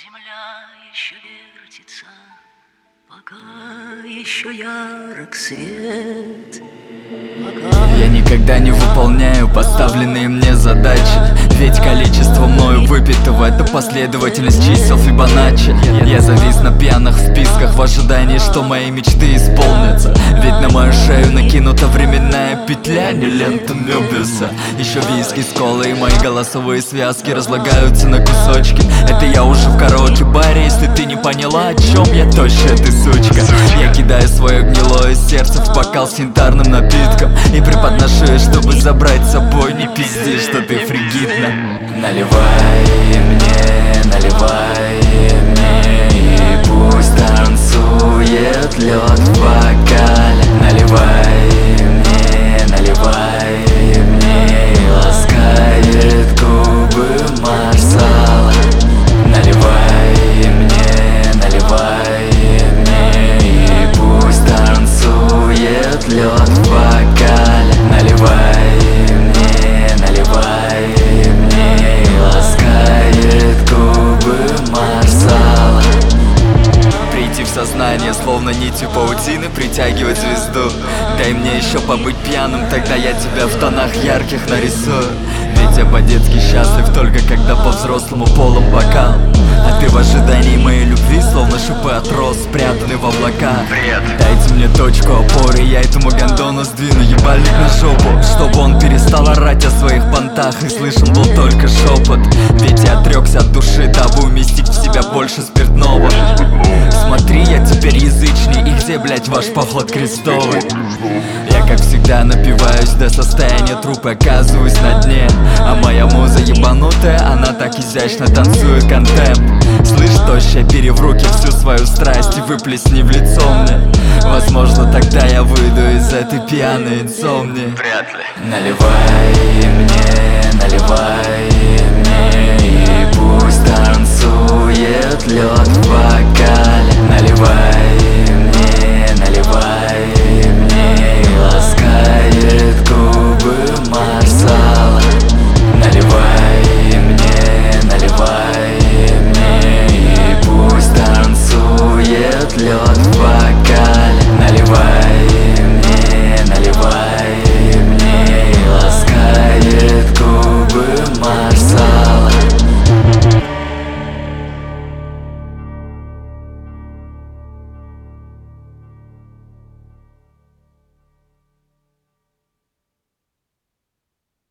Земля еще вертится, пока еще ярок свет. Пока Я никогда не выполняю поставленные мне задачи. Ведь количество мною выпитого это последовательность чисел Фибоначчи. Я завис на пьяных списках в ожидании, что мои мечты исполнятся. Ведь на мою шею накинута временная петля, не лента Мёбиуса. Еще виски с колой и мои голосовые связки разлагаются на кусочки. Это я уже в не поняла, о чем я, тощая ты сучка. Я кидаю свое гнилое сердце в бокал с янтарным напитком И преподношу ее, чтобы забрать с собой. Не пизди, что ты фригидна. Наливай мне, наливай сознание, словно нитью паутины Притягивать звезду. Дай мне еще побыть пьяным Тогда я тебя в тонах ярких нарисую. Ведь я по-детски счастлив Только когда по-взрослому полом бокал. А ты в ожидании моей любви Словно шипы от роз Спрятаны в облаках. Дайте мне точку опоры Я этому гондону сдвину ебальник на жопу. Чтобы он перестал орать о своих понтах И слышен был только шепот Ведь где, блять, ваш поход крестовый? Я, как всегда, напиваюсь до состояния трупа Оказываюсь на дне. А моя муза ебанутая Она так изящно танцует контемп Слышь, тощая, бери в руки всю свою страсть И выплесни в лицо мне. Возможно, тогда я выйду из этой пьяной инсомнии Вряд ли. Наливай мне,